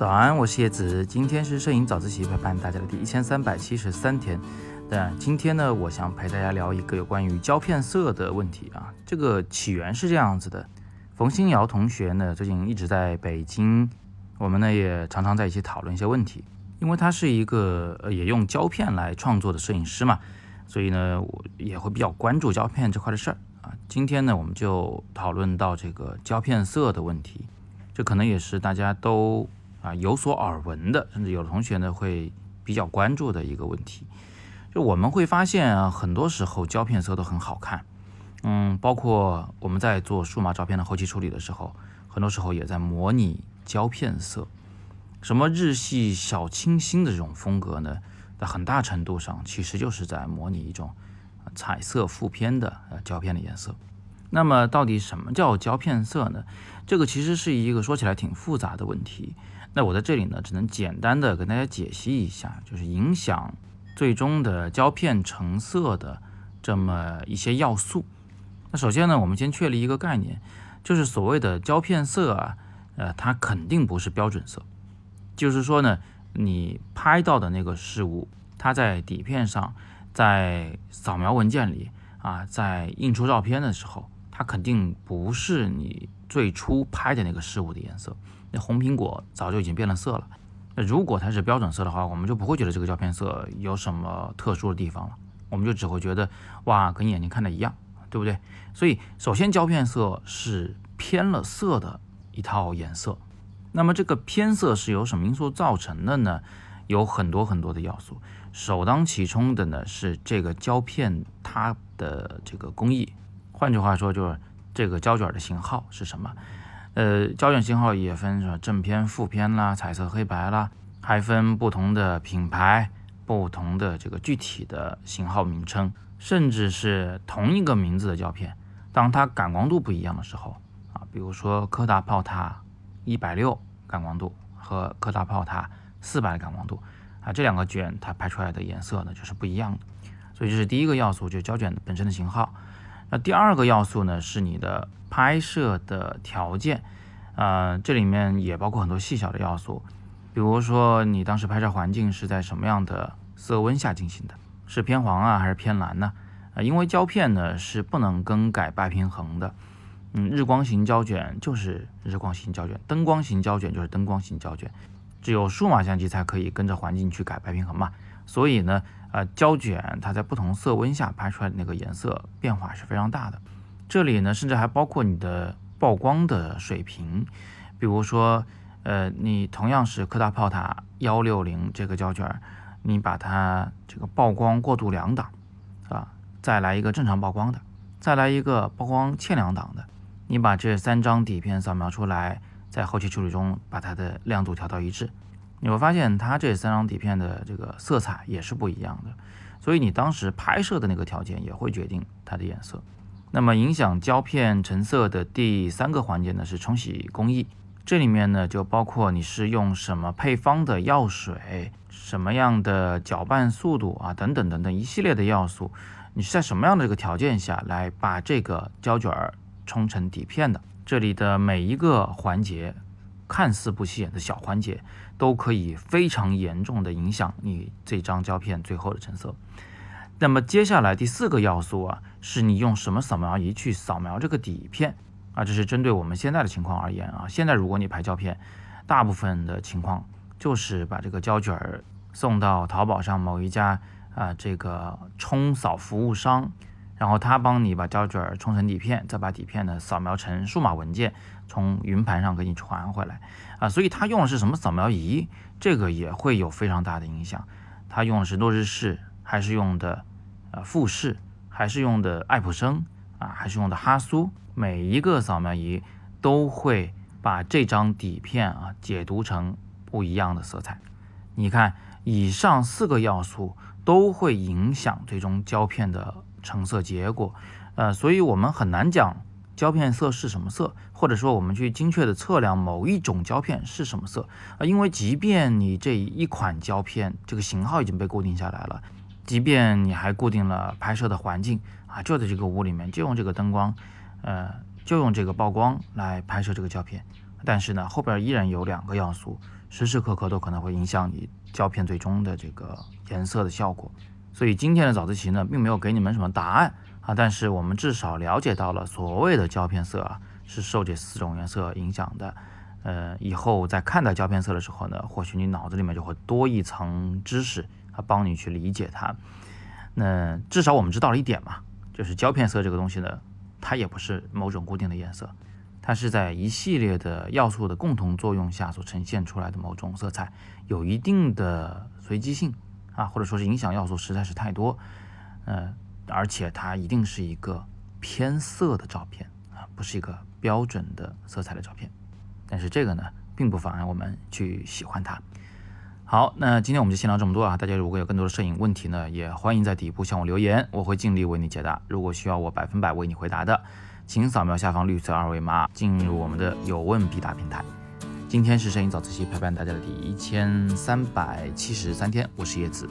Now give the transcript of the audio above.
早安，我是叶子，今天是摄影早自习陪伴大家的第一千三百七十三天。那今天呢，我想陪大家聊一个有关于胶片色的问题啊。这个起源是这样子的，冯新瑶同学呢最近一直在北京，我们呢也常常在一起讨论一些问题。因为他是一个呃也用胶片来创作的摄影师嘛，所以呢我也会比较关注胶片这块的事儿啊。今天呢我们就讨论到这个胶片色的问题，这可能也是大家都。啊，有所耳闻的，甚至有的同学呢会比较关注的一个问题，就我们会发现啊，很多时候胶片色都很好看，嗯，包括我们在做数码照片的后期处理的时候，很多时候也在模拟胶片色。什么日系小清新的这种风格呢？在很大程度上其实就是在模拟一种彩色负片的呃胶片的颜色。那么到底什么叫胶片色呢？这个其实是一个说起来挺复杂的问题。那我在这里呢，只能简单的跟大家解析一下，就是影响最终的胶片成色的这么一些要素。那首先呢，我们先确立一个概念，就是所谓的胶片色啊，呃，它肯定不是标准色。就是说呢，你拍到的那个事物，它在底片上，在扫描文件里啊，在印出照片的时候，它肯定不是你最初拍的那个事物的颜色。那红苹果早就已经变了色了。那如果它是标准色的话，我们就不会觉得这个胶片色有什么特殊的地方了，我们就只会觉得哇，跟眼睛看的一样，对不对？所以，首先胶片色是偏了色的一套颜色。那么这个偏色是由什么因素造成的呢？有很多很多的要素，首当其冲的呢是这个胶片它的这个工艺，换句话说就是这个胶卷的型号是什么。呃，胶卷型号也分什么正片、负片啦，彩色、黑白啦，还分不同的品牌、不同的这个具体的型号名称，甚至是同一个名字的胶片，当它感光度不一样的时候啊，比如说科大炮塔一百六感光度和科大炮塔四百的感光度啊，这两个卷它拍出来的颜色呢就是不一样的，所以这是第一个要素，就是胶卷本身的型号。那第二个要素呢，是你的拍摄的条件，呃，这里面也包括很多细小的要素，比如说你当时拍摄环境是在什么样的色温下进行的，是偏黄啊还是偏蓝呢？啊，因为胶片呢是不能更改白平衡的，嗯，日光型胶卷就是日光型胶卷，灯光型胶卷就是灯光型胶卷，只有数码相机才可以跟着环境去改白平衡嘛，所以呢。呃，胶卷它在不同色温下拍出来那个颜色变化是非常大的。这里呢，甚至还包括你的曝光的水平。比如说，呃，你同样是科大炮塔幺六零这个胶卷，你把它这个曝光过度两档，啊，再来一个正常曝光的，再来一个曝光欠两档的，你把这三张底片扫描出来，在后期处理中把它的亮度调到一致。你会发现它这三张底片的这个色彩也是不一样的，所以你当时拍摄的那个条件也会决定它的颜色。那么影响胶片成色的第三个环节呢是冲洗工艺，这里面呢就包括你是用什么配方的药水、什么样的搅拌速度啊等等等等一系列的要素，你是在什么样的这个条件下来把这个胶卷儿冲成底片的？这里的每一个环节。看似不起眼的小环节，都可以非常严重的影响你这张胶片最后的成色。那么接下来第四个要素啊，是你用什么扫描仪去扫描这个底片啊？这是针对我们现在的情况而言啊。现在如果你拍胶片，大部分的情况就是把这个胶卷儿送到淘宝上某一家啊这个冲扫服务商。然后他帮你把胶卷儿冲成底片，再把底片呢扫描成数码文件，从云盘上给你传回来啊。所以他用的是什么扫描仪，这个也会有非常大的影响。他用的是诺日式，还是用的呃富士，还是用的爱普生啊，还是用的哈苏？每一个扫描仪都会把这张底片啊解读成不一样的色彩。你看，以上四个要素都会影响最终胶片的。成色结果，呃，所以我们很难讲胶片色是什么色，或者说我们去精确的测量某一种胶片是什么色啊，因为即便你这一款胶片这个型号已经被固定下来了，即便你还固定了拍摄的环境啊，就在这个屋里面就用这个灯光，呃，就用这个曝光来拍摄这个胶片，但是呢，后边依然有两个要素时时刻刻都可能会影响你胶片最终的这个颜色的效果。所以今天的早自习呢，并没有给你们什么答案啊，但是我们至少了解到了所谓的胶片色啊，是受这四种颜色影响的。呃，以后在看待胶片色的时候呢，或许你脑子里面就会多一层知识啊，帮你去理解它。那至少我们知道了一点嘛，就是胶片色这个东西呢，它也不是某种固定的颜色，它是在一系列的要素的共同作用下所呈现出来的某种色彩，有一定的随机性啊，或者说是影响要素实在是太多，呃，而且它一定是一个偏色的照片啊，不是一个标准的色彩的照片。但是这个呢，并不妨碍我们去喜欢它。好，那今天我们就先聊这么多啊！大家如果有更多的摄影问题呢，也欢迎在底部向我留言，我会尽力为你解答。如果需要我百分百为你回答的，请扫描下方绿色二维码，进入我们的有问必答平台。今天是摄影早自习陪伴大家的第一千三百七十三天，我是叶子，